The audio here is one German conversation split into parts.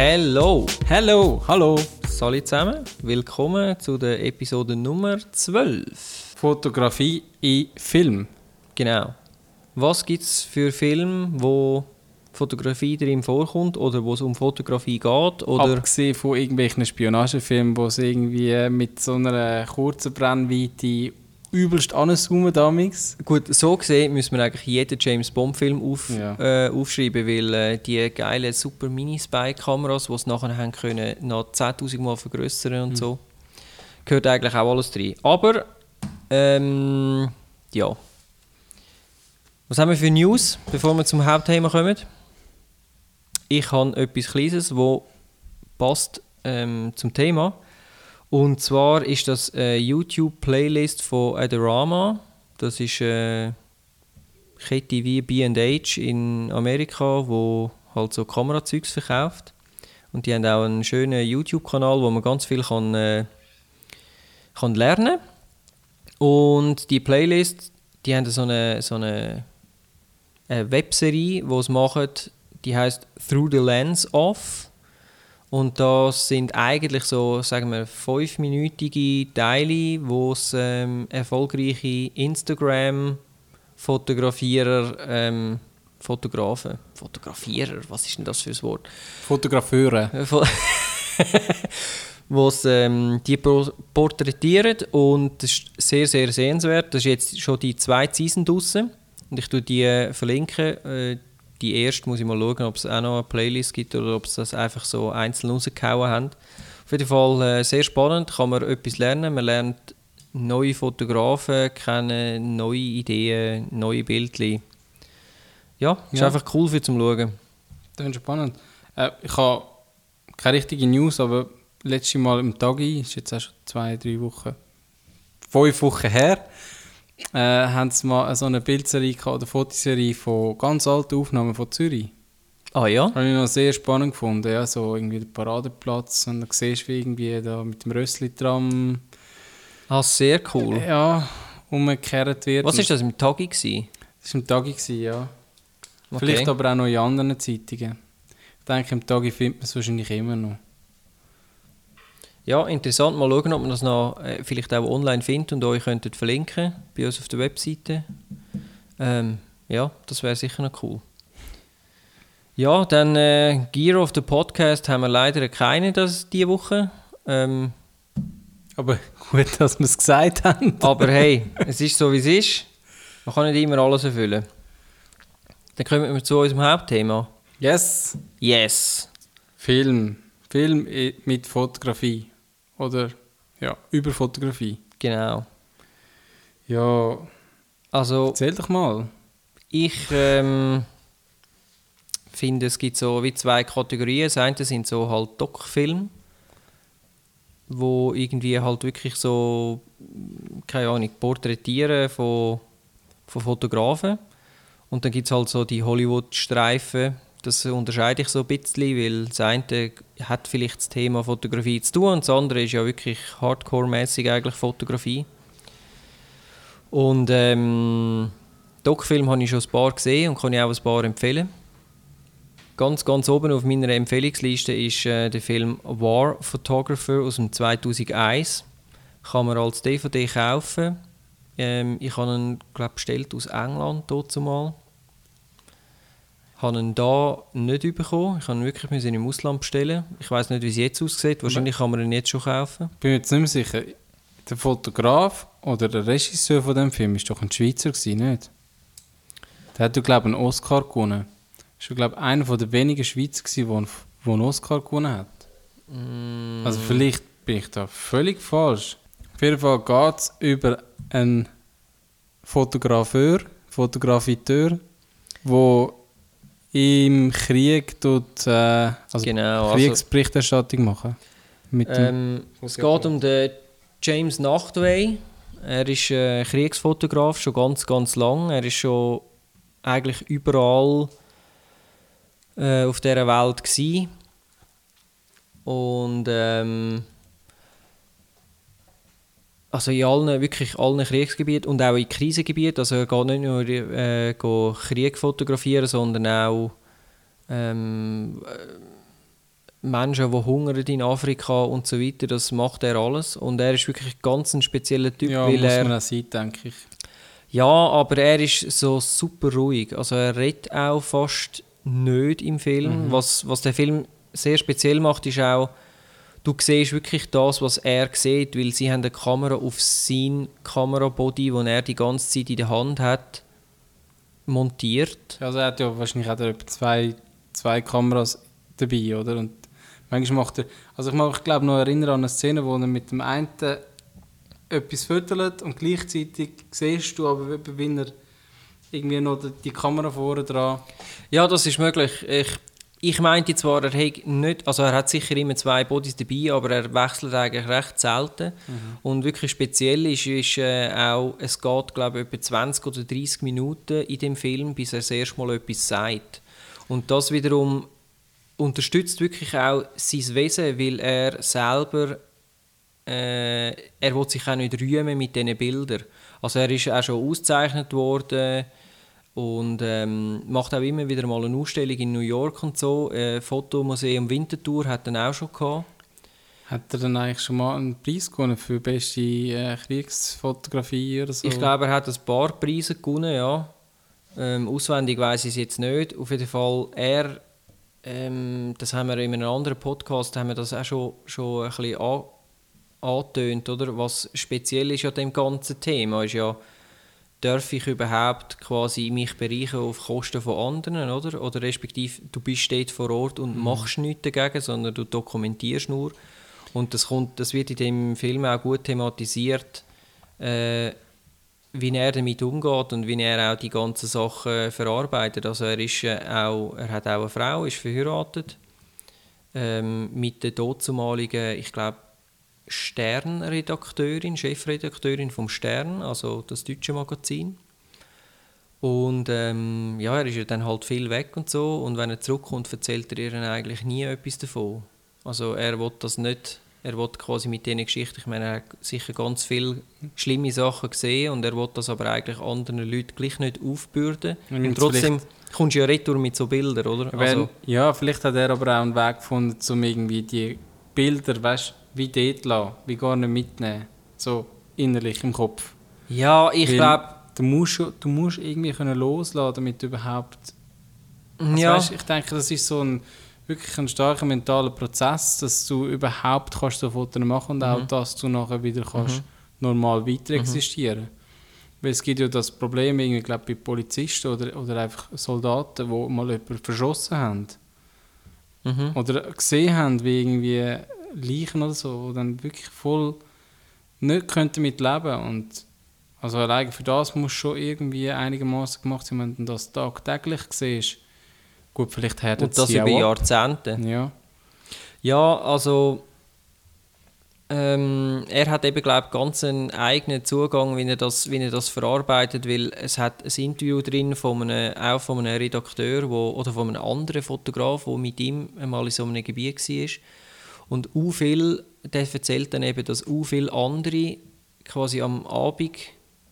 Hello! Hallo, hallo. Salut zusammen, willkommen zu der Episode Nummer 12. Fotografie in Film. Genau. Was gibt es für Filme, wo Fotografie drin vorkommt oder wo es um Fotografie geht? Oder Abgesehen von irgendwelchen Spionagefilmen, wo es irgendwie mit so einer kurzen Brennweite übelst anzoomen damals. gut, so gesehen müssen wir eigentlich jeden James Bond Film auf, Ja. äh, aufschreiben, weil äh, die geilen super Mini-Spy-Kameras, die es nachher haben können, noch 10'000 Mal vergrößern und so, gehört eigentlich auch alles drin. Aber, ähm, ja. Was haben wir für News, bevor wir zum Hauptthema kommen? Ich habe etwas Kleines, das passt ähm, zum Thema. Und zwar ist das eine YouTube-Playlist von Adorama. Das ist eine Kette wie B&H in Amerika, wo halt so Kamerazeugs verkauft. Und die haben auch einen schönen YouTube-Kanal, wo man ganz viel kann, äh, kann lernen Und die Playlist, die haben so eine, so eine, eine Webserie, die sie machen, die heißt Through the Lens Of. Und das sind eigentlich so, sagen wir, fünfminütige Teile, wo es ähm, erfolgreiche Instagram-Fotografierer, ähm, Fotografen, Fotografierer, was ist denn das für ein Wort? Fotografeure. Äh, wo es ähm, die porträtieren und das ist sehr, sehr sehenswert. Das ist jetzt schon die zweite Season draussen und ich tue die äh, verlinken. Äh, die erste muss ich mal schauen, ob es auch noch eine Playlist gibt oder ob sie das einfach so einzeln rausgehauen haben. Auf jeden Fall äh, sehr spannend, kann man etwas lernen. Man lernt neue Fotografen kennen, neue Ideen, neue Bildchen. Ja, ist Ja. einfach cool für zum Schauen. Das ist spannend. Äh, ich habe keine richtige News, aber letztes Mal im Tagi, ist jetzt auch schon zwei, drei Wochen, fünf Wochen her, äh, haben sie mal so eine Bildserie oder Fotoserie von ganz alten Aufnahmen von Zürich. Ah ja? Habe ich noch sehr spannend gefunden, ja, so irgendwie der Paradeplatz und dann siehst du wie irgendwie da mit dem Rössli-Tram Ah, sehr cool. ja, umgekehrt wird. Was ist das im Tagi? Das war im Tagi, gewesen, ja. Okay. Vielleicht aber auch noch in anderen Zeitungen. Ich denke, im Tagi findet man es wahrscheinlich immer noch. Ja, interessant. Mal schauen, ob man das noch äh, vielleicht auch online findet und euch könntet verlinken bei uns auf der Webseite. Ähm, ja, das wäre sicher noch cool. Ja, dann äh, Gear of the Podcast haben wir leider keine das diese Woche. Ähm, Aber gut, dass wir es gesagt haben. aber hey, es ist so wie es ist. Man kann nicht immer alles erfüllen. Dann kommen wir zu unserem Hauptthema. Yes! Yes! Film. Film i- mit Fotografie. Oder, ja, über Fotografie. Genau. Ja, Also, erzähl doch mal. Ich ähm, finde, es gibt so wie zwei Kategorien. Das eine sind so halt Doc-Filme, wo irgendwie halt wirklich so, keine Ahnung, Porträtieren von, von Fotografen. Und dann gibt es halt so die Hollywood-Streifen. Das unterscheide ich so ein bisschen, weil das eine hat vielleicht das Thema Fotografie zu tun und das andere ist ja wirklich hardcore-mäßig eigentlich Fotografie. Und ähm, Doc-Film habe ich schon ein paar gesehen und kann ich auch ein paar empfehlen. Ganz, ganz oben auf meiner Empfehlungsliste ist äh, der Film War Photographer aus dem 2001. Kann man als DVD kaufen. Ähm, ich habe ihn, glaube bestellt aus England dort zumal. Habe ihn da nicht bekommen. Ich habe ihn wirklich müssen im Ausland bestellen. Ich weiß nicht, wie es jetzt aussieht. Wahrscheinlich kann man ihn jetzt schon kaufen. Bin mir jetzt nicht mehr sicher. Der Fotograf oder der Regisseur von dem Film ist doch ein Schweizer gewesen, nicht? Der hat, glaube ich, einen Oscar gewonnen. Ist, glaube ich, einer der wenigen Schweizer gewesen, der einen, Oscar gewonnen hat. Also vielleicht bin ich da völlig falsch. Auf jeden Fall geht es über einen Fotografeur, Fotografiteur, der im Krieg tut, äh, also Genau, also- Kriegsberichterstattung machen. Mit dem, Ähm, es geht um den James Nachtwey. Er ist äh, Kriegsfotograf schon ganz, ganz lang. Er ist schon eigentlich überall äh, auf dieser Welt gsi. Und ähm, also in allen, wirklich allen Kriegsgebieten und auch in Krisengebieten. Also er geht nicht nur äh, Krieg fotografieren, sondern auch ähm, Menschen, die hungern in Afrika und so weiter, das macht er alles. Und er ist wirklich ganz ein spezieller Typ, Ja, weil muss er... man auch sein, denke ich. Ja, aber er ist so super ruhig. Also er redet auch fast nicht im Film. Was, was der Film sehr speziell macht, ist auch, du siehst wirklich das, was er sieht, weil sie haben eine Kamera auf sein Kamerabody, den er die ganze Zeit in der Hand hat, montiert. Also er hat ja wahrscheinlich auch etwa zwei, zwei Kameras dabei, oder? Und manchmal macht er... Also ich mag mich glaube noch erinnern an eine Szene, wo er mit dem einen etwas füttert und gleichzeitig siehst du aber, wie er irgendwie noch die- die Kamera vorne dran... Ja, das ist möglich. Ich, ich meinte zwar, er hat nicht, also er hat sicher immer zwei Bodies dabei, aber er wechselt eigentlich recht selten. Und wirklich speziell ist, ist äh, auch, es geht glaube ich etwa 20 oder 30 Minuten in dem Film, bis er das erste Mal etwas sagt. Und das wiederum unterstützt wirklich auch sein Wesen, weil er selber äh, er will sich auch nicht rühmen mit diesen Bildern. Also er ist auch schon ausgezeichnet worden und ähm, macht auch immer wieder mal eine Ausstellung in New York und so. Äh, Fotomuseum Winterthur hat er auch schon gehabt. Hat er dann eigentlich schon mal einen Preis gewonnen für beste äh, Kriegsfotografie oder so? Ich glaube, er hat ein paar Preise gewonnen, ja. Ähm, auswendig weiß ich es jetzt nicht. Auf jeden Fall, er, ähm, das haben wir in einem anderen Podcast, haben wir das auch schon, schon ein bisschen an, angetönt, oder? Was speziell ist an dem ganzen Thema, ist ja, darf ich überhaupt quasi mich bereichern auf Kosten von anderen, oder? Oder respektive, du bist dort vor Ort und machst nichts dagegen, sondern du dokumentierst nur. Und das, kommt, das wird in dem Film auch gut thematisiert, äh, wie er damit umgeht und wie er auch die ganzen Sachen verarbeitet. Also er, ist, äh, auch, er hat auch eine Frau, ist verheiratet ähm, mit der dortzumaligen, ich glaube, Stern-Redakteurin, Chefredakteurin vom Stern, also das deutsche Magazin. Und ähm, ja, er ist ja dann halt viel weg und so. Und wenn er zurückkommt, erzählt er ihr eigentlich nie etwas davon. Also er will das nicht, er will quasi mit diesen Geschichten, ich meine, er hat sicher ganz viele schlimme Sachen gesehen und er will das aber eigentlich anderen Leuten gleich nicht aufbürden. Und Und trotzdem kommst du ja retour mit so Bildern, oder? Wenn, Also, ja, vielleicht hat er aber auch einen Weg gefunden, um irgendwie die Bilder, weißt wie dort lassen, wie gar nicht mitnehmen. So innerlich im Kopf. ja, ich glaube, Du musst, du musst irgendwie können loslassen, damit du überhaupt. Also ja, weißt, ich denke, das ist so ein wirklich ein starker mentaler Prozess, dass du überhaupt kannst so Fotos machen und Mhm. auch, dass du nachher wieder kannst normal weiter existieren. Weil es gibt ja das Problem, irgendwie, glaub, bei Polizisten oder, oder einfach Soldaten, die mal jemanden verschossen haben. mhm. Oder gesehen haben, wie irgendwie Leichen oder so, die dann wirklich voll nicht könnten mit leben und also allein für das muss schon irgendwie einigermaßen gemacht sein, wenn du das tagtäglich siehst. Gut, vielleicht härtet und das über. Jahrzehnte. Ja. Ja, also ähm, er hat eben glaube ganz einen eigenen Zugang, wie er das, wie er das verarbeitet, weil es hat ein Interview drin von einem, auch von einem Redakteur wo, oder von einem anderen Fotograf, der mit ihm einmal in so einem Gebiet war. Und u viel, der erzählt dann eben, dass u viele andere quasi am Abend,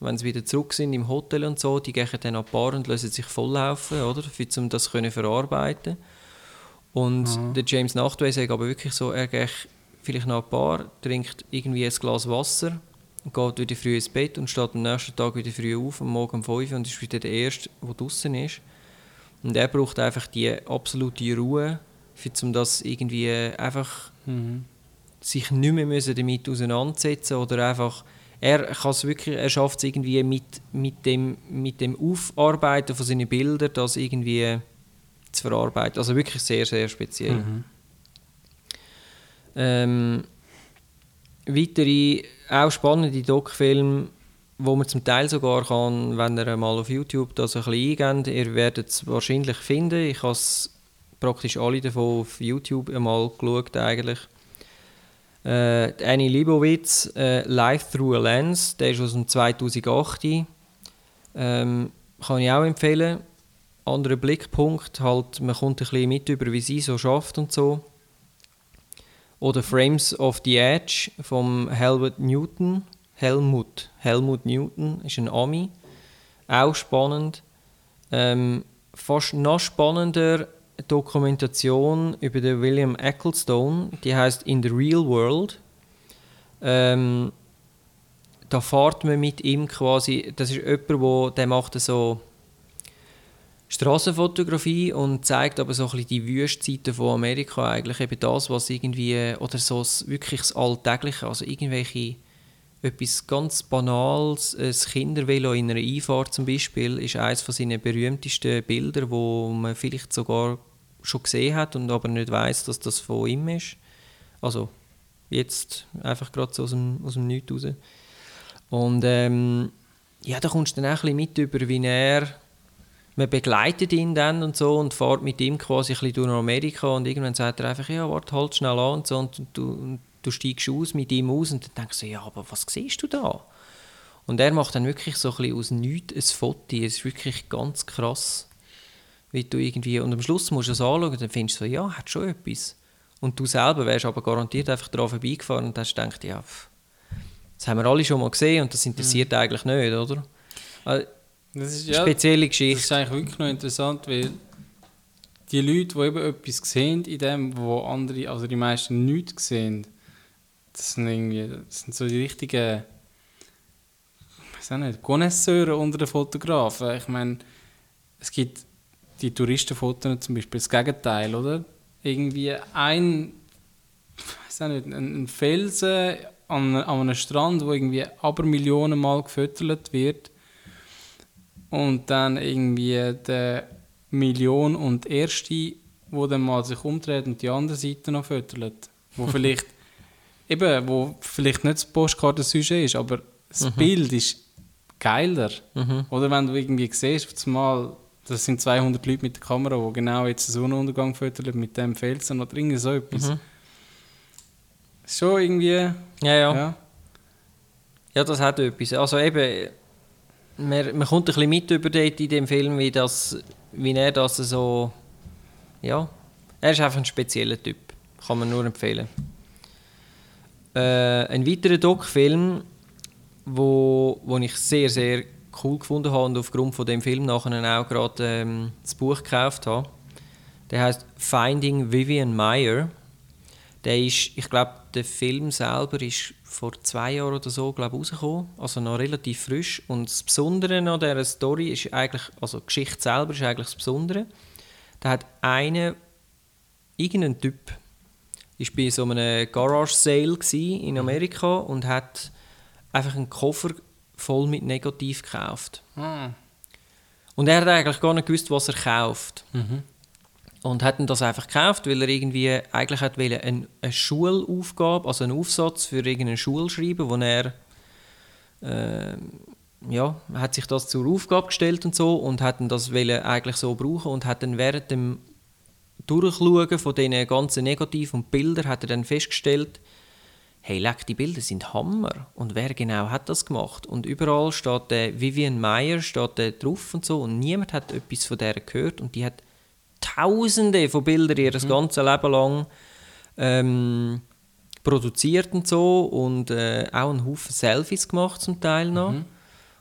wenn sie wieder zurück sind im Hotel und so, die gehen dann an die Bar und lassen sich volllaufen, oder, für, um das können verarbeiten. Und der James Nachtwey sagt aber wirklich so, er geht vielleicht nach ein Bar, trinkt irgendwie ein Glas Wasser, geht wieder früh ins Bett und steht am nächsten Tag wieder früh auf, am Morgen um 5 Uhr und ist wieder der Erste, der draußen ist. Und er braucht einfach die absolute Ruhe, für, um das irgendwie einfach Mhm. sich nicht mehr müssen damit auseinandersetzen oder einfach er kann es wirklich er schafft es irgendwie mit, mit dem mit dem Aufarbeiten von seinen Bildern das irgendwie zu verarbeiten also wirklich sehr sehr speziell Mhm. ähm, weitere auch spannende Doc-Filme wo man zum Teil sogar kann, wenn ihr mal auf YouTube das ein bisschen eingebt, ihr werdet es wahrscheinlich finden. Ich habe es praktisch alle davon auf YouTube einmal geschaut eigentlich. Äh, Annie Leibovitz, äh, Life Through a Lens, der ist aus dem 2008. Ähm, kann ich auch empfehlen. Anderer Blickpunkt, halt, man kommt ein bisschen mit über, wie sie so schafft und so. Oder Frames of the Edge vom Helmut Newton. Helmut, Helmut Newton ist ein Ami. Auch spannend. Ähm, fast noch spannender Dokumentation über den William Ecclestone, die heißt In the Real World. Ähm, da fährt man mit ihm quasi, das ist jemand, wo, der macht so Straßenfotografie und zeigt aber so ein bisschen die Wüstzeiten von Amerika eigentlich eben das, was irgendwie, oder so wirklich das Alltägliche, also irgendwelche, etwas ganz Banales, ein Kindervelo in einer Einfahrt zum Beispiel, ist eines von seinen berühmtesten Bilder, wo man vielleicht sogar schon gesehen hat und aber nicht weiß, dass das von ihm ist. Also jetzt einfach gerade so aus dem, aus dem Nichts raus. Und ähm, ja, da kommst du dann auch ein bisschen mit über, wie er man begleitet ihn dann und so und fährt mit ihm quasi ein bisschen durch Amerika und irgendwann sagt er einfach, ja, warte, halt schnell an und so und du, und du steigst aus mit ihm aus und dann denkst du, ja, aber was siehst du da? Und er macht dann wirklich so ein bisschen aus nichts ein Foto. Es ist wirklich ganz krass, wie du irgendwie, und am Schluss musst du es anschauen und dann findest du so, ja, hat schon etwas. Und du selber wärst aber garantiert einfach daran vorbeigefahren und hast gedacht, ja, pff, das haben wir alle schon mal gesehen und das interessiert mhm. eigentlich nicht, oder? Also, das ist, ja, spezielle Geschichte. Das ist eigentlich wirklich noch interessant, weil die Leute, die eben etwas sehen in dem, wo andere, also die meisten nichts sehen, das sind irgendwie, das sind so die richtigen, ich nicht, Connoisseure unter den Fotografen. Ich meine, es gibt die Touristenfotos zum Beispiel das Gegenteil, oder? Irgendwie ein, ich weiß auch ein Felsen an, an einem Strand, wo irgendwie aber Millionen Mal gefüttert wird und dann irgendwie der Million und Erste, wo dann mal sich umdreht und die andere Seite noch füttert. Wo vielleicht eben, wo vielleicht nicht das Postkartensujet ist, aber das mhm. Bild ist geiler. Mhm. Oder wenn du irgendwie siehst, mal, das sind 200 Leute mit der Kamera, die genau jetzt den Sonnenuntergang füttern mit dem Felsen oder irgendwie so etwas. Mhm. Schon irgendwie... Ja, ja. Ja, ja das hat etwas. Also eben man, man kommt ein bisschen mit über dort in dem Film, wie, das, wie er das so... Ja, er ist einfach ein spezieller Typ. Kann man nur empfehlen. Äh, ein weiterer Doc-Film, wo, wo ich sehr, sehr cool gefunden habe und aufgrund von dem Film nachher auch gerade ähm, das Buch gekauft habe, der heißt Finding Vivian Meyer. Der ist, ich glaube, der Film selber ist vor zwei Jahren oder so glaub, rausgekommen, also noch relativ frisch. Und das Besondere an dieser Story ist eigentlich, also die Geschichte selber ist eigentlich das Besondere. Da hat einer, irgendein Typ, ist bei so einem Garage Sale in mhm. Amerika und hat einfach einen Koffer voll mit Negativ gekauft. Mhm. Und er hat eigentlich gar nicht gewusst, was er kauft. Mhm und hat das einfach gekauft, weil er irgendwie eigentlich hat eine, eine Schulaufgabe, also einen Aufsatz für irgendeine Schule schreiben, wo er äh, ja, hat sich das zur Aufgabe gestellt und so und hat das eigentlich so brauchen und hat dann während dem Durchschauen von diesen ganzen Negativen und Bildern hat er dann festgestellt, hey, leck, die Bilder sind Hammer. Und wer genau hat das gemacht? Und überall steht der Vivian Meyer steht der drauf und so und niemand hat etwas von der gehört und die hat Tausende von Bildern ihr mhm. ganzes Leben lang ähm, produziert und so und äh, auch einen Haufen Selfies gemacht zum Teil noch. Mhm.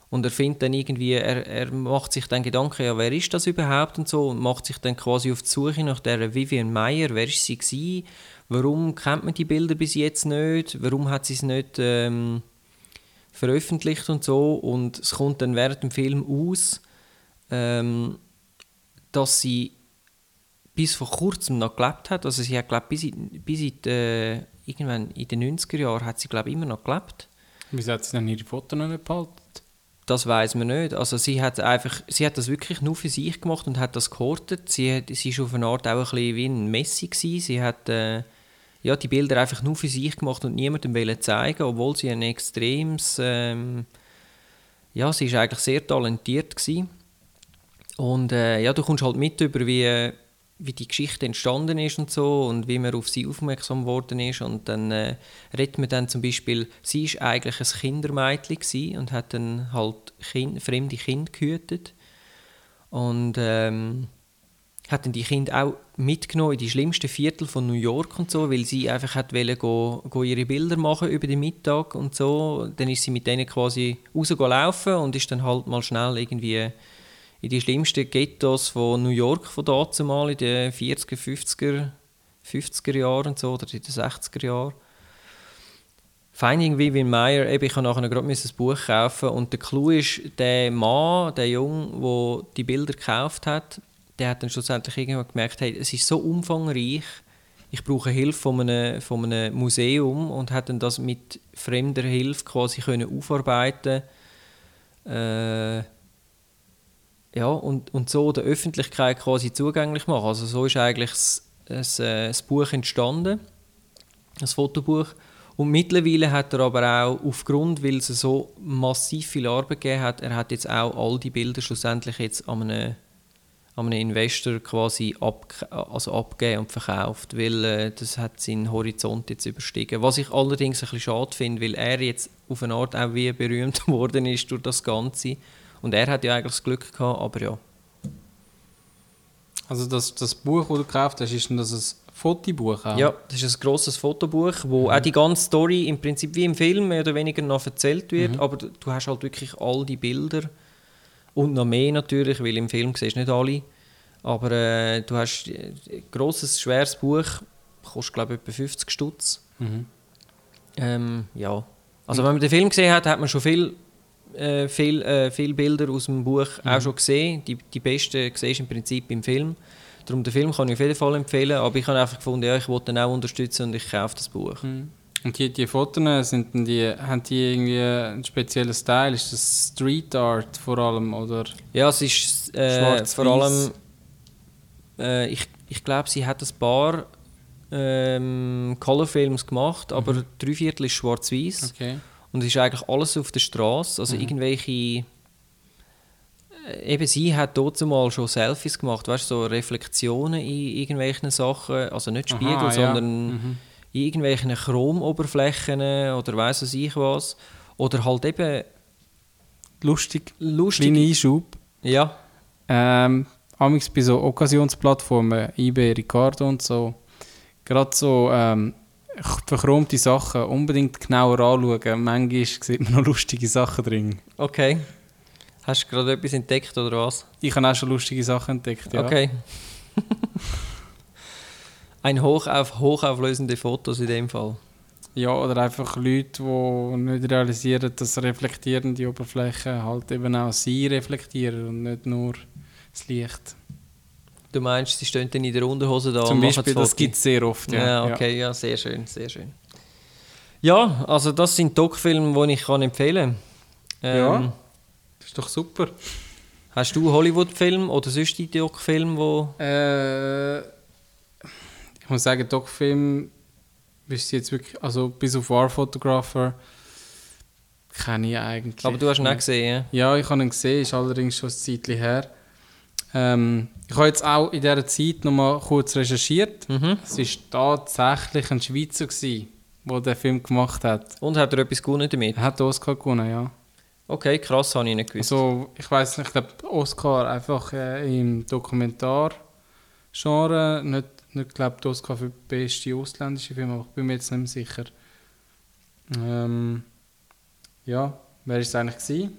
Und er findet dann irgendwie, er, er macht sich dann Gedanken, ja, wer ist das überhaupt und so und macht sich dann quasi auf die Suche nach der Vivian Meyer, wer ist sie gewesen, warum kennt man die Bilder bis jetzt nicht, warum hat sie es nicht ähm, veröffentlicht und so und es kommt dann während dem Film aus, ähm, dass sie bis vor kurzem noch gelebt hat. Also sie hat glaube bis, in, bis in die, äh, irgendwann in den 90er Jahren hat sie glaube immer noch gelebt. Wieso hat sie dann ihre Fotos noch nicht behalten? Das weiß man nicht. Also sie hat einfach, sie hat das wirklich nur für sich gemacht und hat das gehortet. Sie, sie ist auf eine Art auch ein bisschen wie ein Messi gewesen. Sie hat äh, ja, die Bilder einfach nur für sich gemacht und niemandem wollen zeigen, obwohl sie ein extremes, ähm, ja, sie ist eigentlich sehr talentiert gewesen. Und äh, ja, du kommst halt mit über wie wie die Geschichte entstanden ist und so und wie man auf sie aufmerksam geworden ist und dann äh, redet man dann zum Beispiel, sie ist eigentlich ein Kindermädchen und hat dann halt kind, fremde Kinder gehütet und ähm, hat dann die Kinder auch mitgenommen in die schlimmsten Viertel von New York und so, weil sie einfach hat wollen, go, go ihre Bilder machen über den Mittag und so. Dann ist sie mit denen quasi rausgelaufen und ist dann halt mal schnell irgendwie in die schlimmsten Ghettos von New York von dazu mal in den 40er, 50er, 50er Jahren und so, oder in den 60er Jahren. Finding Vivian Meyer, eben, ich habe nachher gerade ein Buch kaufen und der Clou ist, der Mann, der Junge, der die Bilder gekauft hat, der hat dann schlussendlich irgendwann gemerkt, hey, es ist so umfangreich, ich brauche Hilfe von einem, von einem Museum und hat dann das mit fremder Hilfe quasi können aufarbeiten äh, ja, und, und so der Öffentlichkeit quasi zugänglich machen. Also so ist eigentlich das, das, äh, das Buch entstanden, das Fotobuch. Und mittlerweile hat er aber auch aufgrund, weil es so massiv viel Arbeit gegeben hat, er hat jetzt auch all die Bilder schlussendlich jetzt an einem, an einem Investor quasi ab, also abgegeben und verkauft, weil äh, das hat seinen Horizont jetzt überstiegen. Was ich allerdings ein bisschen schade finde, weil er jetzt auf eine Art auch wie berühmt worden ist durch das Ganze. Und er hat ja eigentlich das Glück gehabt, aber ja. Also das, das Buch, das du gekauft hast, ist das ein Fotobuch auch? Ja, das ist ein grosses Fotobuch, wo mhm. auch die ganze Story im Prinzip wie im Film mehr oder weniger noch erzählt wird, mhm. aber du hast halt wirklich all die Bilder und noch mehr natürlich, weil im Film siehst du nicht alle, aber äh, du hast ein grosses, schweres Buch, kostet glaube ich etwa 50 Stutz. Mhm. Ähm, ja, also wenn man den Film gesehen hat, hat man schon viel äh, viel, äh, viele Bilder aus dem Buch mhm. auch schon gesehen. Die, die besten siehst du im Prinzip im Film. Darum den Film kann ich auf jeden Fall empfehlen, aber ich habe einfach gefunden, ja, ich wollte ihn auch unterstützen und ich kaufe das Buch. Mhm. Und die, die Fotos, sind die, haben die irgendwie einen speziellen Style? Ist das Street Art vor allem? Oder ja, es ist äh, vor allem, äh, ich, ich glaube, sie hat ein paar ähm, Colorfilms gemacht, aber mhm. drei Viertel ist schwarz-weiß. Okay. Und es ist eigentlich alles auf der Straße. Also mhm. irgendwelche. Äh, eben sie hat dort mal schon Selfies gemacht, weißt du, so Reflexionen in irgendwelchen Sachen. Also nicht Spiegel, Aha, sondern ja. mhm. in irgendwelchen Chromoberflächen oder weiß was ich was. Oder halt eben. Lustig. Lustig. Kleiner Einschub. Ja. Ähm, bei so Okkasionsplattformen, eBay, Ricardo und so, gerade so ähm, verchromte Sachen unbedingt genauer anschauen. Manchmal sieht man noch lustige Sachen drin. Okay. Hast du gerade etwas entdeckt oder was? Ich habe auch schon lustige Sachen entdeckt, ja. Okay. Ein hochauf, hochauflösende Fotos in dem Fall. Ja, oder einfach Leute, die nicht realisieren, dass reflektierende Oberflächen halt eben auch sie reflektieren und nicht nur das Licht. Du meinst, sie stehen dann in der Unterhose da Zum Beispiel, das, gibt es sehr oft, ja. Ja, okay, ja. ja, sehr schön, sehr schön. Ja, also das sind Doc-Filme, die ich kann empfehlen kann. Ähm, ja, das ist doch super. Hast du Hollywood-Film oder sonst die Doc-Film, wo... Äh, ich muss sagen, Doc-Film bist jetzt wirklich, also bis auf War Photographer kenne ich eigentlich. Aber du hast ihn auch gesehen, ja? Ja, ich habe ihn gesehen, ist allerdings schon ein Zeitchen her. Ähm, ich habe jetzt auch in dieser Zeit noch mal kurz recherchiert. Mhm. Es war tatsächlich ein Schweizer, der den Film gemacht hat. Und hat er etwas gewonnen damit? Er hat Oscar gewonnen, ja. Okay, krass, habe ich nicht gewusst. Also, ich weiß nicht, ich glaube, Oscar einfach äh, im Dokumentar-Genre, nicht, nicht glaube Oscar für die beste ausländische Film, aber ich bin mir jetzt nicht mehr sicher. Ähm, ja, wer war es eigentlich?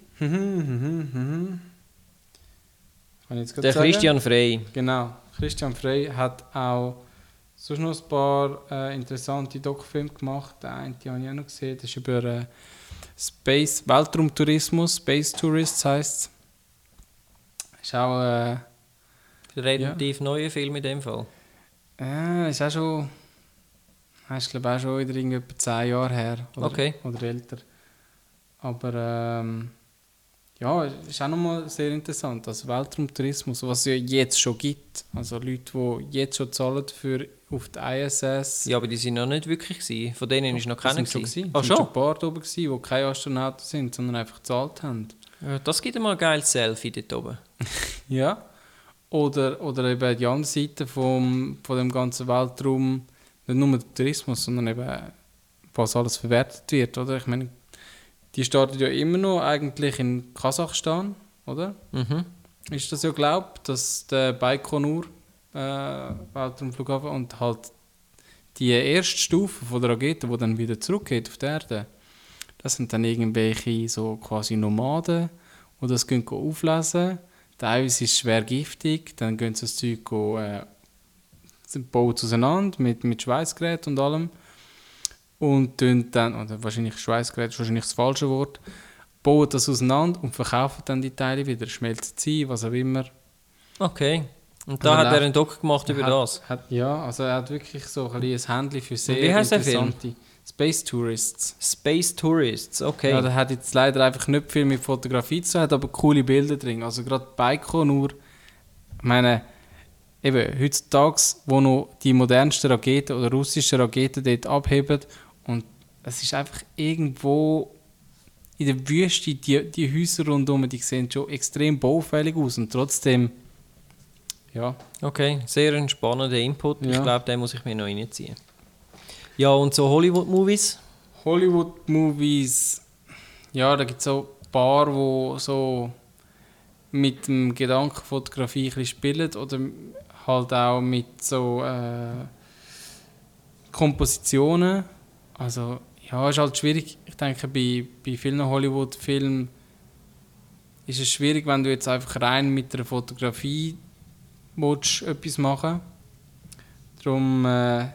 Der sagen. Christian Frey. Genau. Christian Frey hat auch sonst noch ein paar äh, interessante Doc-Filme gemacht. Der eine habe ich auch noch gesehen. Das ist über äh, Space, Weltraumtourismus, Space Tourists heisst es. Ist auch äh, relativ ja. neuer Film in dem Fall. Ja, ist auch schon. Ich glaube auch schon wieder irgendwie etwa 10 Jahre her. Oder, okay. oder älter. Aber ähm, ja, ist auch nochmal sehr interessant. Also Weltraumtourismus, was es ja jetzt schon gibt. Also Leute, die jetzt schon zahlen für auf die ISS. Ja, aber die sind noch nicht wirklich gewesen. Von denen ist noch keiner gewesen. Gewesen. Ah, schon? schon ein paar oben gewesen, die keine Astronauten sind, sondern einfach gezahlt haben. Ja, das gibt mal ein geiles Selfie dort oben. ja. Oder, oder eben die andere Seite vom, von dem ganzen Weltraum, nicht nur der Tourismus, sondern eben was alles verwertet wird, oder? Ich meine, die startet ja immer noch eigentlich in Kasachstan, oder? Mhm. Ist das ja glaubt, dass der Baikonur äh, Weltraumflughafen und halt die erste Stufe von der Rakete, die dann wieder zurückgeht auf die Erde, das sind dann irgendwelche so quasi Nomaden, die das können auflesen teilweise ist es schwer giftig, dann gehen sie das Zeug go, äh, bauen auseinander mit, mit Schweißgerät und allem und dann, oder wahrscheinlich Schweißgerät ist wahrscheinlich das falsche Wort, bauen das auseinander und verkaufen dann die Teile wieder, schmelzen sie was auch immer. Okay. Und da Also hat er einen Doc gemacht über hat, das. Hat, ja, also er hat wirklich so ein, ein Händchen für sehr wie heisst der Film? interessante Space Tourists. Space Tourists, okay. Ja, der hat jetzt leider einfach nicht viel mit Fotografie zu tun, hat aber coole Bilder drin. Also gerade Baiko nur, ich meine, eben heutzutage, wo noch die modernsten Raketen oder russischen Raketen dort abheben und es ist einfach irgendwo in der Wüste, die, die Häuser rundherum, die sehen schon extrem baufällig aus und trotzdem, ja, Okay, sehr ein spannender Input. Ich Ja. glaube, den muss ich mir noch reinziehen. Ja, und so Hollywood-Movies? Hollywood-Movies, ja, da gibt es so ein paar, die so mit dem Gedanken Fotografie ein spielen oder halt auch mit so äh, Kompositionen. Also, ja, ist halt schwierig. Ich denke, bei, bei vielen Hollywood-Filmen ist es schwierig, wenn du jetzt einfach rein mit der Fotografie willst, etwas machen Darum, äh,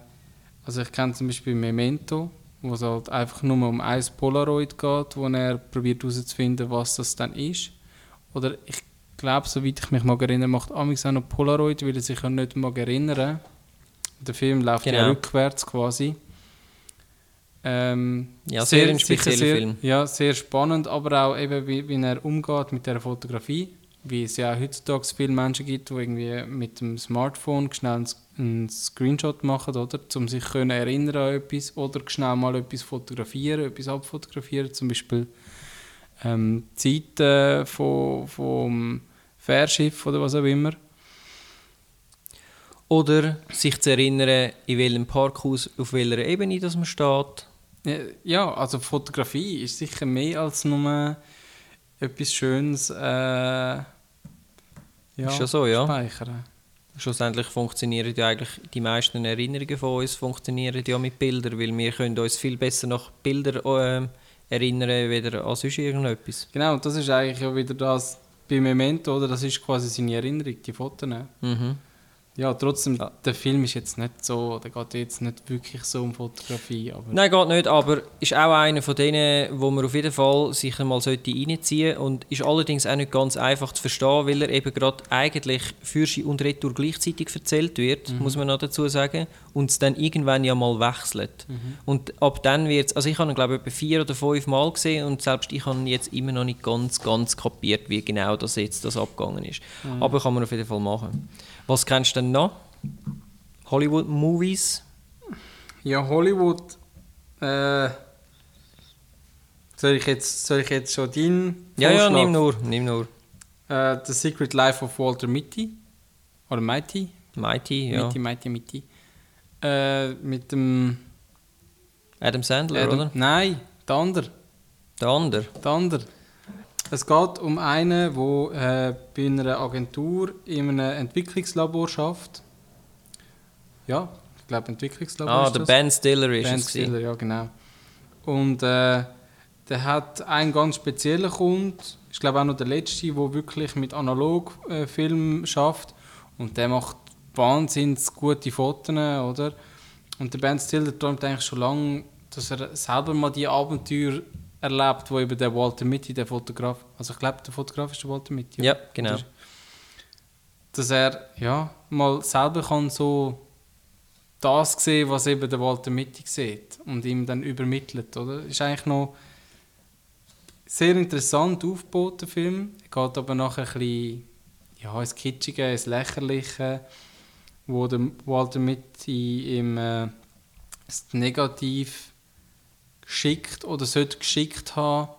also ich kenne zum Beispiel Memento, wo es halt einfach nur um ein Polaroid geht, wo er probiert herauszufinden, was das dann ist. Oder ich glaube, soweit ich mich mag erinnern, macht Amix auch noch Polaroid, weil er sich ja nicht mag erinnern. Der Film läuft ja Genau. rückwärts quasi. Ähm, Ja, sehr ein sicher spezieller sehr, Film. Ja, sehr spannend, aber auch eben, wie, wie er umgeht mit der Fotografie. Wie es ja auch heutzutage viele Menschen gibt, die irgendwie mit dem Smartphone schnell einen, Screenshot machen, oder? Um sich können erinnern an etwas oder schnell mal etwas fotografieren, etwas abfotografieren. Zum Beispiel ähm, die Seite von, vom Fährschiff oder was auch immer. Oder sich zu erinnern, in welchem Parkhaus, auf welcher Ebene das man steht. Ja, also Fotografie ist sicher mehr als nur etwas Schönes äh, ja, Ist ja so, ja. speichern. Schlussendlich funktionieren ja eigentlich die meisten Erinnerungen von uns funktionieren ja mit Bildern, weil wir können uns viel besser nach Bildern ähm, erinnern, weder an sonst irgendetwas. Genau, und das ist eigentlich ja wieder das bei Memento, oder? Das ist quasi seine Erinnerung, die Fotos. Mhm. Ja, trotzdem, Ja. der Film ist jetzt nicht so, der geht jetzt nicht wirklich so um Fotografie, aber Nein, geht nicht, aber ist auch einer von denen, wo man auf jeden Fall sich einmal sollte reinziehen sollte und ist allerdings auch nicht ganz einfach zu verstehen, weil er eben gerade eigentlich Fürschi und Retour gleichzeitig erzählt wird, muss man noch dazu sagen, und es dann irgendwann ja mal wechselt. Und ab dann wird es, also ich habe ihn glaube ich etwa vier oder fünf Mal gesehen und selbst ich habe jetzt immer noch nicht ganz, ganz kapiert, wie genau das jetzt das abgegangen ist. Aber kann man auf jeden Fall machen. Was kennst du denn noch? Hollywood-Movies? Ja, Hollywood. Äh, soll, ich jetzt, soll ich jetzt schon deinen Ja, ja, nimm nur, nimm nur. Äh, The Secret Life of Walter Mitty. Oder Mighty? Mighty, ja. Mitty, Mighty, Mitty. Äh, mit dem. Adam Sandler, Adam- oder? Nein, der andere. Der andere. Der andere. Es geht um einen, der äh, bei einer Agentur in einem Entwicklungslabor schafft. Ja, ich glaube Entwicklungslabor Ah, der. Ben Stiller ist Ben es. Stiller, ja genau. Und äh, der hat einen ganz speziellen Kunden, ich glaube auch noch der letzte, der wirklich mit Analogfilm schafft und der macht wahnsinnig gute Fotos, oder? Und der Ben Stiller träumt eigentlich schon lange, dass er selber mal die Abenteuer erlebt, wo eben der Walter Mitty, der Fotograf, also ich glaube der Fotograf ist der Walter Mitty. Ja, genau. Oder? Dass er ja mal selber kann so das sehen, was eben der Walter Mitty sieht und ihm dann übermittelt, oder? Ist eigentlich noch sehr interessant aufgebaut, der Film. Er geht aber nachher ein bisschen ja, ins Kitschige, ins Lächerliche, wo der Walter Mitty ihm äh, das Negativ geschickt oder sollte geschickt haben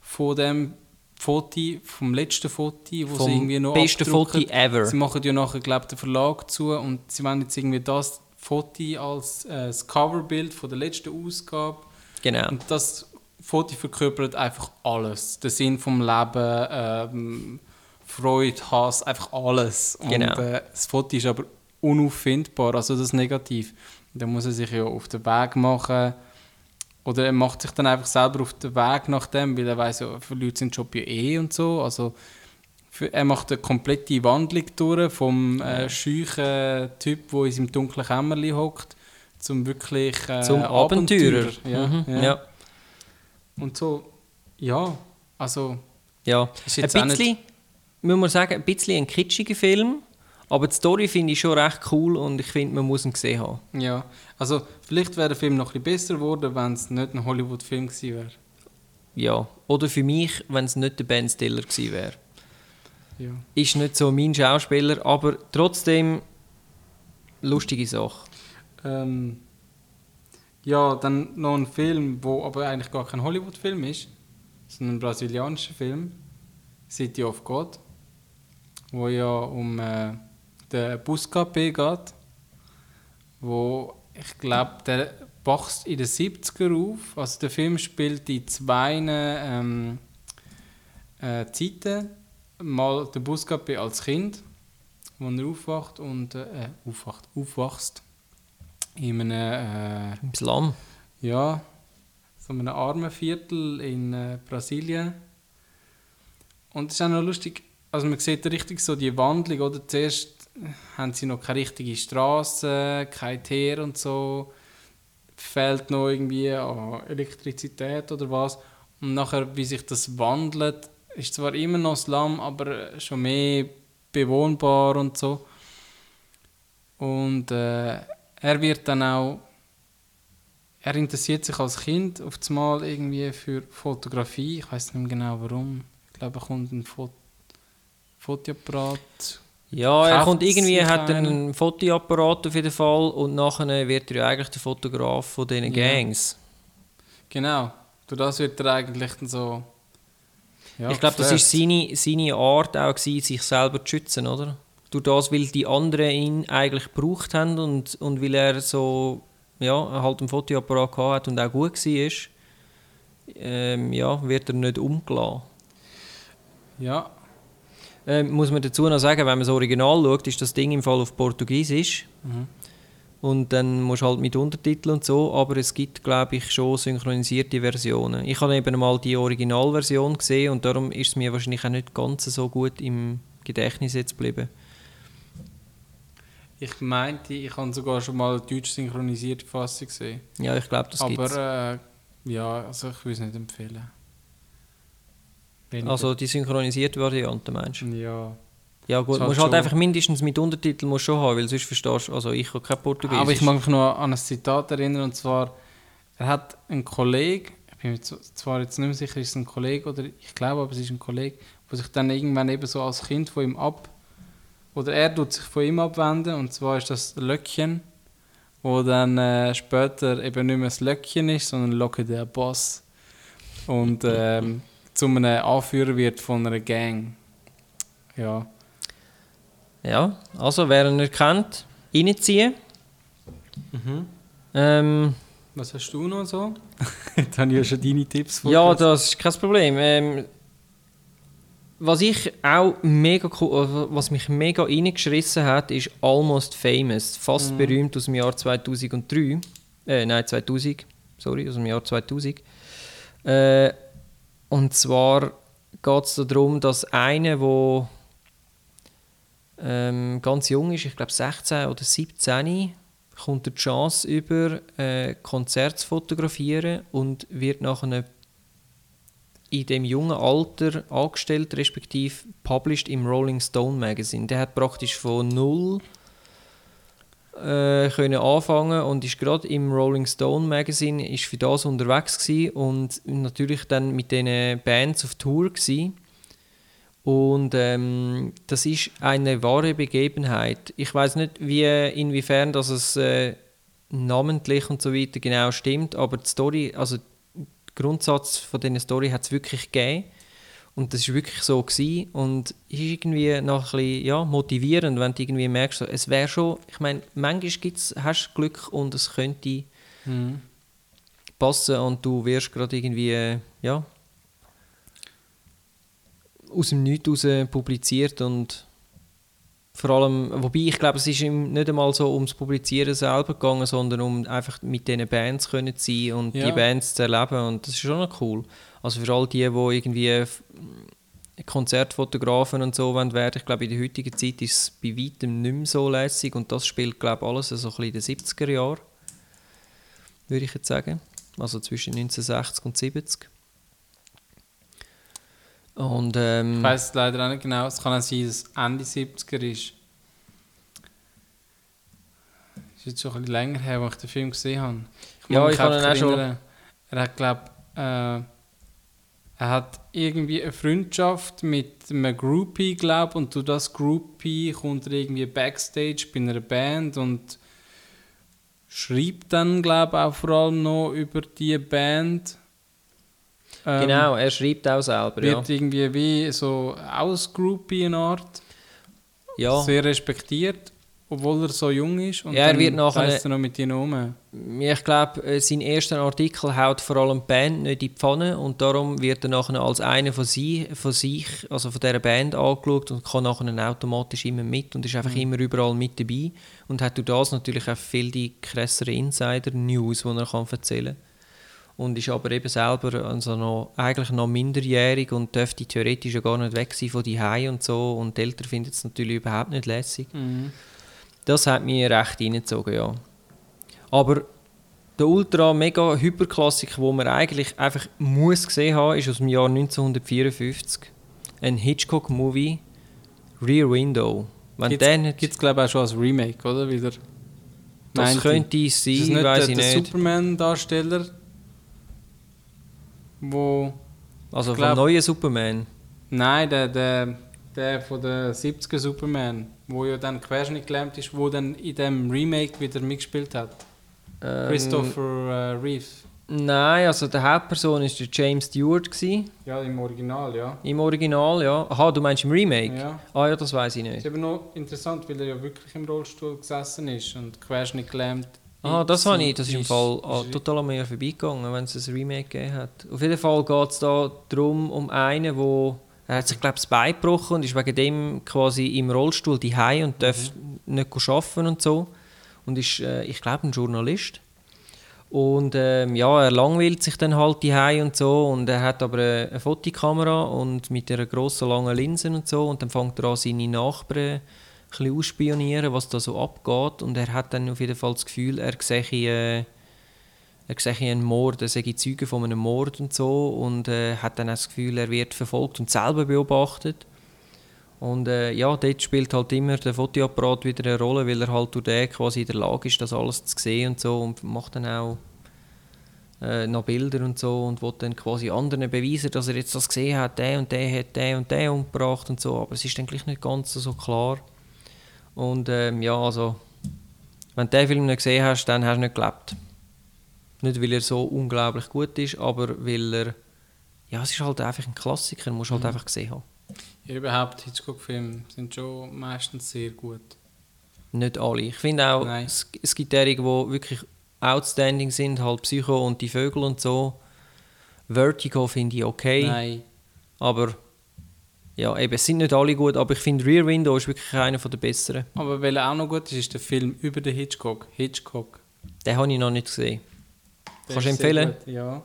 von dem Foto, vom letzten Foto, wo Vom sie irgendwie noch besten. Foto ever. Sie machen ja nachher, glaube den Verlag zu und sie wollen jetzt irgendwie das Foto als äh, das Coverbild von der letzten Ausgabe Genau. und das Foto verkörpert einfach alles. Den Sinn vom Leben, ähm, Freude, Hass, einfach alles. Genau. Und äh, das Foto ist aber unauffindbar, also das Negativ. Da muss er sich ja auf den Weg machen. Oder er macht sich dann einfach selber auf den Weg nach dem, weil er weiß ja, viele Leute sind Job ja eh und so. Also für, er macht eine komplette Wandlung durch, vom äh, scheuchen Typ, der in seinem dunklen Kämmerchen hockt, zum wirklich äh, Zum Abenteurer. Ja, Mhm, ja. ja. Und so, ja, also Ja, Ist ein jetzt nicht- bisschen, muss man sagen, ein bisschen ein kitschiger Film, aber die Story finde ich schon recht cool und ich finde, man muss ihn gesehen haben. Ja, also vielleicht wäre der Film noch ein bisschen besser geworden, wenn es nicht ein Hollywood-Film gewesen wäre. Ja, oder für mich, wenn es nicht der Ben Stiller gewesen wäre. Ja. Ist nicht so mein Schauspieler, aber trotzdem lustige Sache. Ähm, ja, dann noch ein Film, wo aber eigentlich gar kein Hollywood-Film ist, sondern ein brasilianischer Film, City of God, wo ja um äh, den Buscapé geht, wo ich glaube, der wächst in den 70er auf. Also der Film spielt in zwei ähm, äh, Zeiten. Mal der Buscapé als Kind, wo er aufwacht und äh, äh, aufwacht, aufwachst in einem äh, Im Slum. ja, so einem armen Viertel in äh, Brasilien. Und es ist auch noch lustig, also man sieht richtig so die Wandlung, oder? Zuerst haben sie noch keine richtige Straße, kein Teer und so. Fehlt noch irgendwie an Elektrizität oder was. Und nachher, wie sich das wandelt, ist zwar immer noch Slum, aber schon mehr bewohnbar und so. Und äh, er wird dann auch er interessiert sich als Kind auf Mal irgendwie für Fotografie. Ich weiß nicht mehr genau warum. Ich glaube, er kommt ein Fot Fotoapparat. Ja, er kommt irgendwie, sich hat einen. einen Fotoapparat auf jeden Fall und nachher wird er ja eigentlich der Fotograf von diesen Ja. Gangs. Genau. Durch das wird er eigentlich dann so. Ja, ich glaube, das ist seine, seine Art auch gewesen, sich selber zu schützen, oder? Durch das, weil die anderen ihn eigentlich gebraucht haben und, und weil er so, ja, halt einen Fotoapparat gehabt hat und auch gut war, ähm, ja, wird er nicht umgelassen. Ja, Ähm, muss man dazu noch sagen, wenn man das Original schaut, ist das Ding im Fall auf Portugiesisch. Mhm. Und dann musst du halt mit Untertiteln und so, aber es gibt, glaube ich, schon synchronisierte Versionen. Ich habe eben mal die Originalversion gesehen und darum ist es mir wahrscheinlich auch nicht ganz so gut im Gedächtnis jetzt geblieben. ich meinte, ich habe sogar schon mal eine deutsch synchronisierte Fassung gesehen. Ja, ich glaube, das gibt's. Aber äh, ja, also ich will es nicht empfehlen. Weniger. Also die synchronisierte Variante meinst du? ja. Ja gut, halt musst halt einfach mindestens mit Untertiteln musst schon haben, weil sonst verstehst du, also ich habe kein Portugiesisch. Aber ich mag mich noch an ein Zitat erinnern, und zwar, er hat einen Kollegen, ich bin mir zwar jetzt nicht mehr sicher, ist es ein Kollege oder ich glaube, aber es ist ein Kollege, der sich dann irgendwann eben so als Kind von ihm ab, oder er tut sich von ihm abwenden, und zwar ist das Löckchen, wo dann äh, später eben nicht mehr das Löckchen ist, sondern Locke der Boss. Und ähm, zu einem Anführer wird von einer Gang. Ja. Ja, also wer ihn nicht kennt, reinziehen. Mhm. Ähm, Was hast du noch so? Jetzt habe ich ja schon deine Tipps Ja, vorgelesen. das ist kein Problem. Ähm, was ich auch mega cool, also was mich mega reingeschrissen hat, ist Almost Famous, fast Mhm. berühmt aus dem Jahr 2003. Äh, nein, 2000. Sorry, aus dem Jahr 2000. Äh, und zwar geht es darum, dass einer, der ähm, ganz jung ist, ich glaube 16 oder 17, kommt die Chance über, äh, Konzerte zu fotografieren und wird nachher in dem jungen Alter angestellt, respektive published im Rolling Stone Magazine. Der hat praktisch von null äh, können anfangen und ist gerade im Rolling Stone Magazine ist für das unterwegs gewesen und natürlich dann mit den Bands auf Tour gewesen. Und ähm, das ist eine wahre Begebenheit. Ich weiß nicht, wie, inwiefern das es äh, namentlich und so weiter genau stimmt, aber die Story, also der Grundsatz von dieser Story hat es wirklich gegeben. Und das war wirklich so. Gewesen. Und ist irgendwie noch ein bisschen ja, motivierend, wenn du irgendwie merkst, so, es wäre schon, ich meine, manchmal gibt's, hast du Glück und es könnte Mhm. passen und du wirst gerade irgendwie, ja, aus dem Nichts raus publiziert und vor allem, wobei ich glaube, es ist ihm nicht einmal so ums Publizieren selber gegangen, sondern um einfach mit diesen Bands können zu sein und Ja. die Bands zu erleben und das ist schon noch cool. Also für all die, die irgendwie Konzertfotografen und so werden werden. Ich glaube, in der heutigen Zeit ist es bei weitem nicht mehr so lässig und das spielt, glaube ich, alles so ein bisschen in den 70er Jahren, würde ich jetzt sagen. Also zwischen 1960 und 70. Und, ähm, Ich weiß es leider auch nicht genau. Es kann auch sein, dass es Ende 70er ist. ist jetzt schon ein bisschen länger her, als ich den Film gesehen habe. Ja, mag mich ich kann ihn auch schon- Er hat, glaube äh, er hat irgendwie eine Freundschaft mit einem Groupie, glaube und durch das Groupie kommt er irgendwie backstage bei einer Band und schreibt dann, glaube auch vor allem noch über die Band. Ähm, genau, er schreibt auch selber, ja. wird irgendwie wie so aus Groupie eine Art ja. sehr respektiert, obwohl er so jung ist. Und Ja, er wird nachher- er noch mit ihnen um. Ich glaube, äh, sein erster Artikel haut vor allem die Band nicht in die Pfanne und darum wird er nachher als einer von, sie, von sich, also von dieser Band angeschaut und kann nachher automatisch immer mit und ist einfach immer überall mit dabei und hat durch das natürlich auch viel die krassere Insider-News, die er kann erzählen kann. Und ist aber eben selber also noch, eigentlich noch minderjährig und dürfte theoretisch ja gar nicht weg sein von die und so und die Eltern finden es natürlich überhaupt nicht lässig. Das hat mich recht reingezogen, ja. Aber der ultra mega Hyperklassiker, wo man eigentlich einfach muss gesehen haben, ist aus dem Jahr 1954. Ein Hitchcock-Movie, Rear Window. Wenn Gibt's- der nicht, Gibt es, glaube ich, auch schon als Remake, oder? Wieder das 90. könnte Ist das sein, nicht weiß der, ich der nicht. Superman-Darsteller, wo... Also ich vom glaub- neuen Superman. Nein, der, der, der von der 70er Superman, wo ja dann querschnitt gelähmt ist, wo dann in dem Remake wieder mitgespielt hat. Ähm, Christopher äh, Reeve. Nein, also der Hauptperson ist der James Stewart gewesen, Ja, im Original, ja. im Original, ja. Aha, du meinst im Remake? ja. Ah ja, das weiß ich nicht. ist eben noch interessant, weil er ja wirklich im Rollstuhl gesessen ist und querschnitt gelähmt. Ah, das habe ich, das ist im Fall ah, total an mir vorbeigegangen, wenn es ein Remake gegeben hat. Auf jeden Fall geht es da darum, um einen, wo er hat sich glaube das Bein gebrochen und ist wegen dem quasi im Rollstuhl die und darf nicht arbeiten und so. Und ist, äh, ich glaube, ein Journalist. Und ähm, ja, er langweilt sich dann halt die und so und er hat aber eine, eine Fotokamera und mit einer grossen langen Linse und so und dann fängt er an, seine Nachbarn ein ausspionieren, was da so abgeht und er hat dann auf jeden Fall das Gefühl, er sehe, äh, er sehe einen Mord, er sehe Zeugen von einem Mord und so und äh, hat dann auch das Gefühl, er wird verfolgt und selber beobachtet. Und äh, ja, dort spielt halt immer der Fotoapparat wieder eine Rolle, weil er halt durch den quasi in der Lage ist, das alles zu sehen und so und macht dann auch äh, noch Bilder und so und will dann quasi anderen beweisen, dass er jetzt das gesehen hat, der und der hat der und der umgebracht und so, aber es ist dann gleich nicht ganz so klar. Und ähm, ja, also, wenn du den Film nicht gesehen hast, dann hast du nicht gelebt. Nicht, weil er so unglaublich gut ist, aber weil er, ja, es ist halt einfach ein Klassiker, musst du halt einfach gesehen haben. Ja, überhaupt Hitchcock-Filme sind schon meistens sehr gut. Nicht alle. Ich finde auch, Nein. es, es gibt derige, die wirklich outstanding sind, halt Psycho und die Vögel und so. Vertigo finde ich okay, Nein. aber ja, eben, es sind nicht alle gut, aber ich finde Rear Window ist wirklich einer der besseren. Aber weil er auch noch gut ist, ist der Film über den Hitchcock. Hitchcock. Den habe ich noch nicht gesehen. Der Kannst du empfehlen? Ja.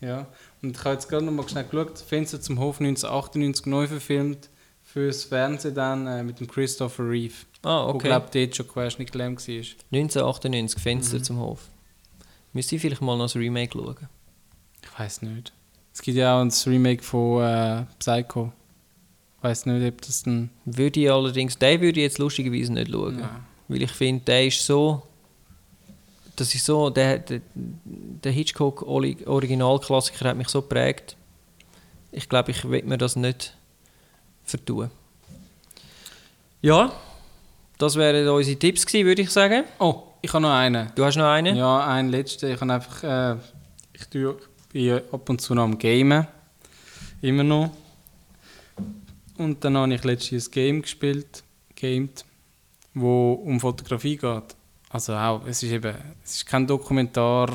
ja. Und ich habe jetzt gerade noch mal schnell geschaut. Fenster zum Hof 1998 neu verfilmt. Fürs Fernsehen dann äh, mit dem Christopher Reeve. Ah, okay. glaube dort schon querschnitt gelähmt war. 1998, Fenster Mhm. zum Hof. Müsste ich vielleicht mal noch das Remake schauen. Ich weiß nicht. Es gibt ja auch ein Remake von äh, Psycho. Ich weiß nicht, ob das dann. Würde ich allerdings, den würde ich jetzt lustigerweise nicht schauen. Ja. Weil ich finde, der ist so. Das ist so. Der, der, der Hitchcock Oli- Originalklassiker hat mich so geprägt. Ich glaube, ich will mir das nicht vertun. Ja, das wären unsere Tipps gewesen, würde ich sagen. Oh, ich habe noch einen. Du hast noch einen? Ja, einen letzten. Ich habe einfach. Äh, ich tue, bin ab und zu noch am Gamen. Immer noch. Und dann habe ich letztens ein Game gespielt, gamed, wo um Fotografie geht. Also auch, es ist eben, es ist kein Dokumentar,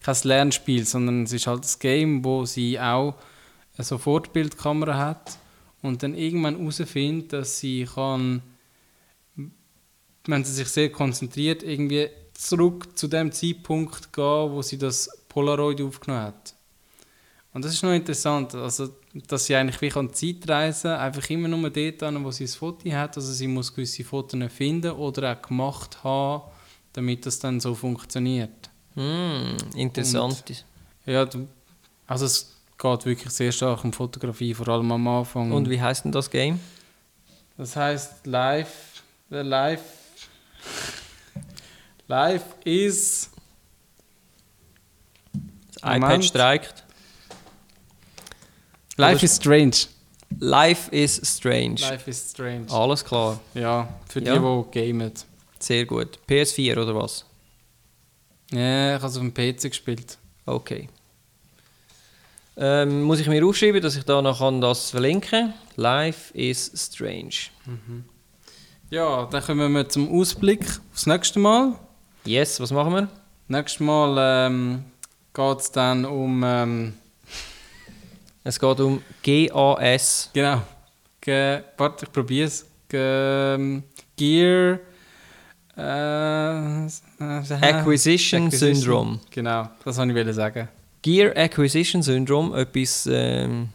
kein Lernspiel, sondern es ist halt ein Game, wo sie auch eine Sofortbildkamera hat und dann irgendwann herausfindet, dass sie kann, wenn sie sich sehr konzentriert, irgendwie zurück zu dem Zeitpunkt gehen, wo sie das Polaroid aufgenommen hat. Und das ist noch interessant, also, dass sie eigentlich wie kann Zeitreisen einfach immer nur dort an, wo sie ein Foto hat. Also sie muss gewisse Fotos finden oder auch gemacht haben, damit das dann so funktioniert. Hm, interessant. Ja, du, also es geht wirklich sehr stark um Fotografie, vor allem am Anfang. Und wie heißt denn das Game? Das heißt Live, the Live, Live is. Das iPad streikt. Life is strange. Life is strange. Life is strange. Alles klar. Ja, für Ja. die, die gamen. Sehr gut. PS4 oder was? Ja, ich habe es auf dem PC gespielt. Okay. Ähm, muss ich mir aufschreiben, dass ich da noch kann das verlinken kann? Life is strange. Ja, dann kommen wir zum Ausblick aufs nächste Mal. Yes, was machen wir? Nächstes Mal ähm, geht es dann um. Ähm, Es geht um GAS. genau. Ge warte, ich probiere es. Ge ähm, Gear. Äh, Acquisition Syndrome. Genau, das wollte ich sagen. Gear Acquisition Syndrome, etwas, ähm,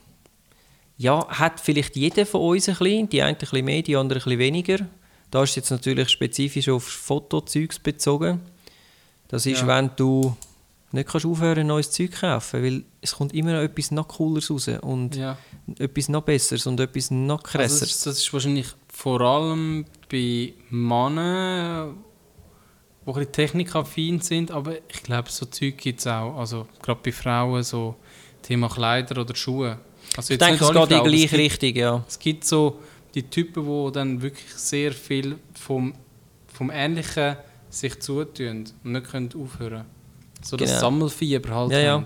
ja, hat vielleicht jeder von uns ein bisschen, die einen ein bisschen mehr, die anderen ein bisschen weniger. Da ist es jetzt natürlich spezifisch auf Fotozeugs bezogen. Das ist, Ja. wenn du nicht kannst aufhören, neues Zeug zu kaufen, weil es kommt immer noch etwas noch cooleres raus und Ja. etwas noch besseres und etwas noch Also krasseres. das, ist- das ist wahrscheinlich vor allem bei Männern, die ein technikaffin sind, aber ich glaube, so Zeug gibt es auch. Also gerade bei Frauen, so Thema Kleider oder Schuhe. Also ich denke, es geht in die gleiche Richtung, ja. es gibt so die Typen, die dann wirklich sehr viel vom, vom Ähnlichen sich zutun und nicht können aufhören So das Genau. Sammelfieber halt Ja, ja.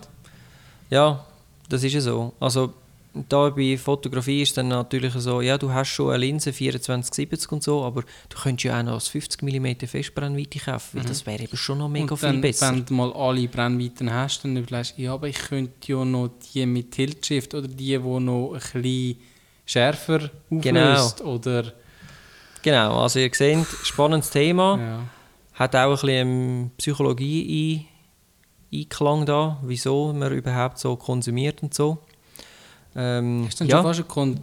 Ja, das ist ja so. Also da bei Fotografie ist dann natürlich so, ja, du hast schon eine Linse 2470 und so, aber du könntest ja auch noch das 50 mm Festbrennweite kaufen, weil das wäre eben schon noch mega Mhm. und viel dann, besser. wenn du mal alle Brennweiten hast, dann überlegst du, ja, aber ich könnte ja noch die mit Tiltshift oder die, die noch ein bisschen schärfer Genau. auflöst. Oder, Genau, also ihr seht, spannendes Thema. ja. Hat auch ein bisschen Psychologie ein- Einklang da, wieso man überhaupt so konsumiert und so. Ähm, Ist dann ja, schon fast ein, Kon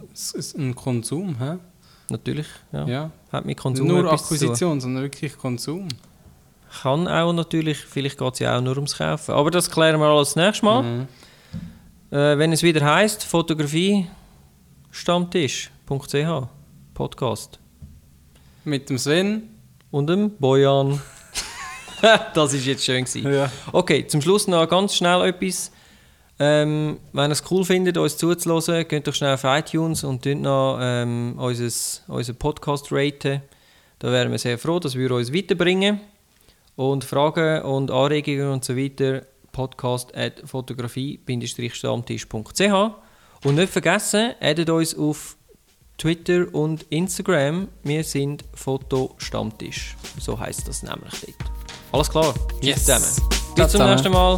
ein Konsum, hä? natürlich. Ja. Ja. Hat mit Nicht Konsum nur. Akquisition, sondern wirklich Konsum. Kann auch natürlich, vielleicht geht es ja auch nur ums Kaufen. Aber das klären wir alles das nächste Mal. Mhm. Äh, wenn es wieder heißt Fotografie Stammtisch.ch Podcast Mit dem Sven. und dem Bojan. das ist jetzt schön gewesen. Ja. Okay, zum Schluss noch ganz schnell etwas. Ähm, wenn ihr es cool findet, uns zuzuhören, geht doch schnell auf iTunes und tut noch ähm, unseres, unseren Podcast raten. Da wären wir sehr froh, dass wir uns weiterbringen. Und Fragen und Anregungen und so weiter podcast at fotografie-stammtisch.ch Und nicht vergessen, addet uns auf Twitter und Instagram. Wir sind Fotostammtisch. So heißt das nämlich dort. Alles klar. Tschüss Yes. zusammen. Tschüss Bis zum zusammen. nächsten Mal.